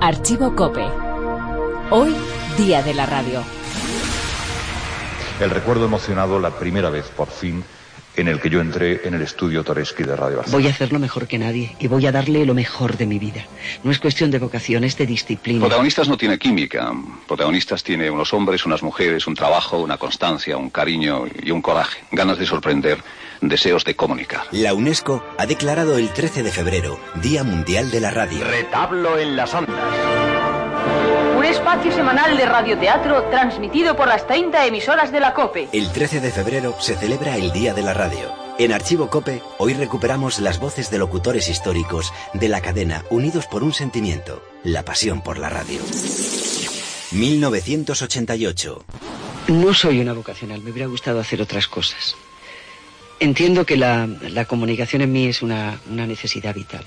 Archivo Cope. Hoy, Día de la Radio. El recuerdo emocionado la primera vez, por fin, en el que yo entré en el estudio Toreski de Radio Barcelona. Voy a hacerlo mejor que nadie y voy a darle lo mejor de mi vida. No es cuestión de vocación, es de disciplina. Protagonistas no tiene química. Protagonistas tiene unos hombres, unas mujeres, un trabajo, una constancia, un cariño y un coraje. Ganas de sorprender, deseos de comunicar. La UNESCO ha declarado el 13 de febrero Día Mundial de la Radio. Retablo en las ondas. Un espacio semanal de radioteatro transmitido por las 30 emisoras de la COPE. El 13 de febrero se celebra el Día de la Radio. En Archivo Cope, hoy recuperamos las voces de locutores históricos de la cadena unidos por un sentimiento, la pasión por la radio. 1988. No soy una vocacional, me hubiera gustado hacer otras cosas. Entiendo que la, comunicación en mí es una, una necesidad vital,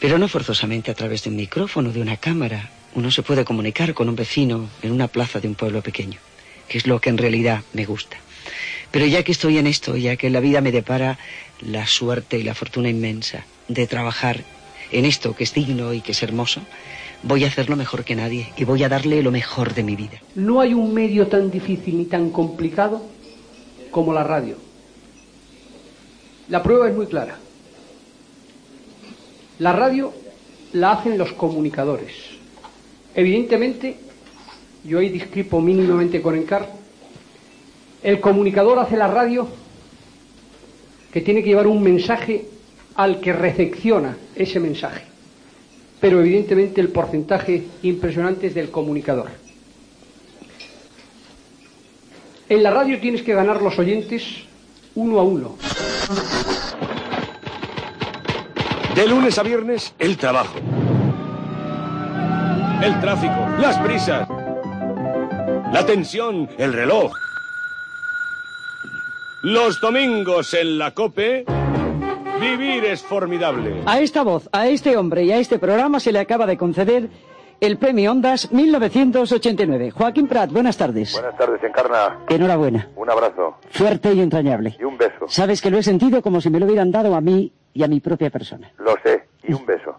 pero no forzosamente a través de un micrófono, de una cámara. Uno se puede comunicar con un vecino en una plaza de un pueblo pequeño, que es lo que en realidad me gusta. Pero ya que estoy en esto, ya que la vida me depara la suerte y la fortuna inmensa de trabajar en esto que es digno y que es hermoso, voy a hacerlo mejor que nadie y voy a darle lo mejor de mi vida. No hay un medio tan difícil ni tan complicado como la radio. La prueba es muy clara. La radio la hacen los comunicadores. Evidentemente, yo ahí discrepo mínimamente con Encar, el comunicador hace la radio que tiene que llevar un mensaje al que recepciona ese mensaje. Pero evidentemente el porcentaje impresionante es del comunicador. En la radio tienes que ganar los oyentes uno a uno. De lunes a viernes, el trabajo. El tráfico, las prisas. La tensión, el reloj. Los domingos en la COPE, vivir es formidable. A esta voz, a este hombre y a este programa se le acaba de conceder el Premio Ondas 1989. Joaquín Prat, buenas tardes. Buenas tardes, Encarna. Enhorabuena. Un abrazo. Fuerte y entrañable. Y un beso. Sabes que lo he sentido como si me lo hubieran dado a mí y a mi propia persona. Lo sé. Y un beso.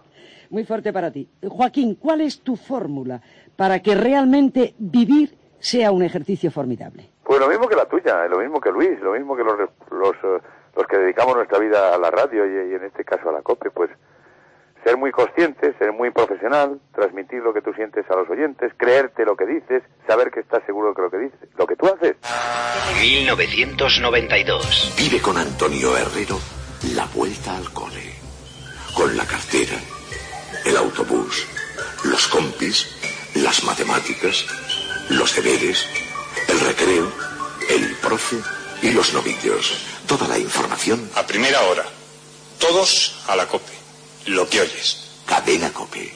Muy fuerte para ti. Joaquín, ¿cuál es tu fórmula para que realmente vivir sea un ejercicio formidable? Pues lo mismo que la tuya, lo mismo que Luis, lo mismo que los, los, eh, los que dedicamos nuestra vida a la radio y, y en este caso a la COPE, pues ser muy consciente, ser muy profesional, transmitir lo que tú sientes a los oyentes, creerte lo que dices, saber que estás seguro de lo que dices, lo que tú haces. 1992. Vive con Antonio Herrero la vuelta al cole. Con la cartera, el autobús, los compis, las matemáticas, los deberes, el recreo, el profe y los novillos. Toda la información A primera hora. Todos a la COPE. Lo que oyes. Cadena Cope.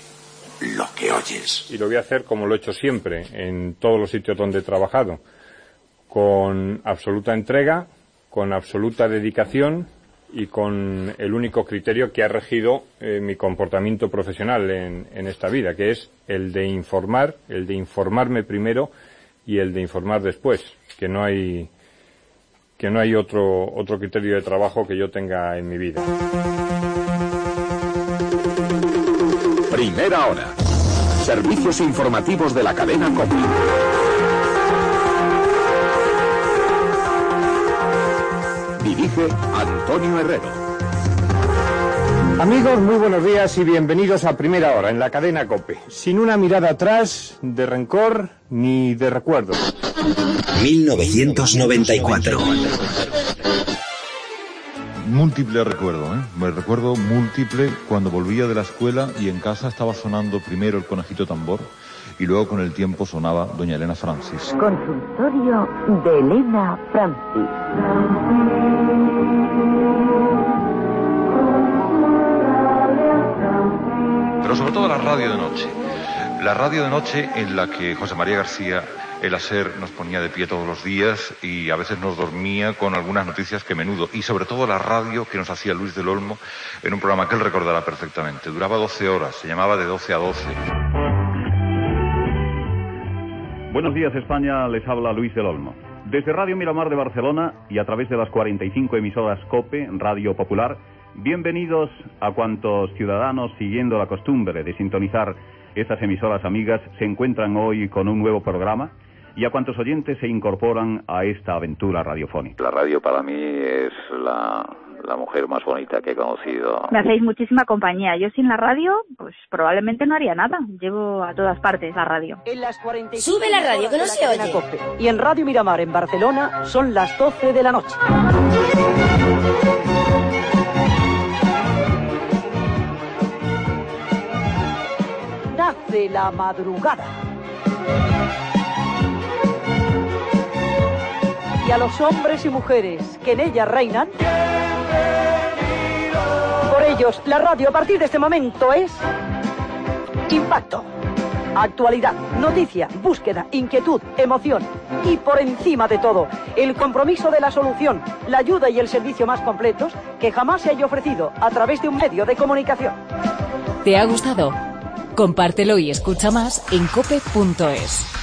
Lo que oyes. Y lo voy a hacer como lo he hecho siempre, en todos los sitios donde he trabajado. Con absoluta entrega, con absoluta dedicación y con el único criterio que ha regido eh, mi comportamiento profesional en, en esta vida, que es el de informar, el de informarme primero y el de informar después, que no hay que no hay otro otro criterio de trabajo que yo tenga en mi vida. Primera hora. Servicios informativos de la cadena COPE. Dirige Antonio Herrero. Amigos, muy buenos días y bienvenidos a Primera Hora en la cadena COPE. Sin una mirada atrás de rencor ni de recuerdo. 1994. Múltiple recuerdo, ¿eh? Me recuerdo múltiple cuando volvía de la escuela y en casa estaba sonando primero el conejito tambor y luego con el tiempo sonaba doña Elena Francis. Consultorio de Elena Francis. Pero sobre todo la radio de noche. La radio de noche en la que José María García, el hacer, nos ponía de pie todos los días y a veces nos dormía con algunas noticias que menudo. Y sobre todo la radio que nos hacía Luis del Olmo en un programa que él recordará perfectamente. Duraba 12 horas, se llamaba de 12 a 12. Buenos días España, les habla Luis del Olmo. Desde Radio Miramar de Barcelona y a través de las 45 emisoras COPE, Radio Popular, bienvenidos a cuantos ciudadanos siguiendo la costumbre de sintonizar estas emisoras amigas se encuentran hoy con un nuevo programa y a cuántos oyentes se incorporan a esta aventura radiofónica. La radio para mí es la, la mujer más bonita que he conocido. Me hacéis muchísima compañía. Yo sin la radio, pues probablemente no haría nada. Llevo a todas partes la radio. En las 45 Sube la radio, que no se oye. COPE. Y en Radio Miramar, en Barcelona, son las 12 de la noche. Nace la madrugada. A los hombres y mujeres que en ella reinan, por ellos la radio a partir de este momento es Impacto. Actualidad, noticia, búsqueda, inquietud, emoción y por encima de todo, el compromiso de la solución, la ayuda y el servicio más completos que jamás se haya ofrecido a través de un medio de comunicación. ¿Te ha gustado? Compártelo y escucha más en cope.es.